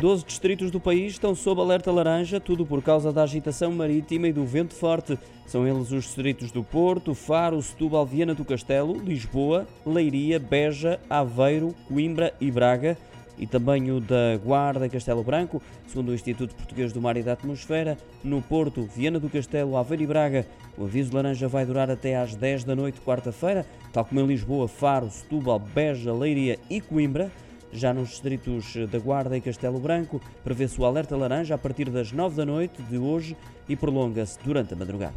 12 distritos do país estão sob alerta laranja, tudo por causa da agitação marítima e do vento forte. São eles os distritos do Porto, Faro, Setúbal, Viana do Castelo, Lisboa, Leiria, Beja, Aveiro, Coimbra e Braga e também o da Guarda Castelo Branco, segundo o Instituto Português do Mar e da Atmosfera, no Porto, Viana do Castelo, Aveiro e Braga. O aviso laranja vai durar até às 10 da noite, quarta-feira, tal como em Lisboa, Faro, Setúbal, Beja, Leiria e Coimbra. Já nos distritos da Guarda e Castelo Branco, prevê-se o alerta laranja a partir das 9 da noite de hoje e prolonga-se durante a madrugada.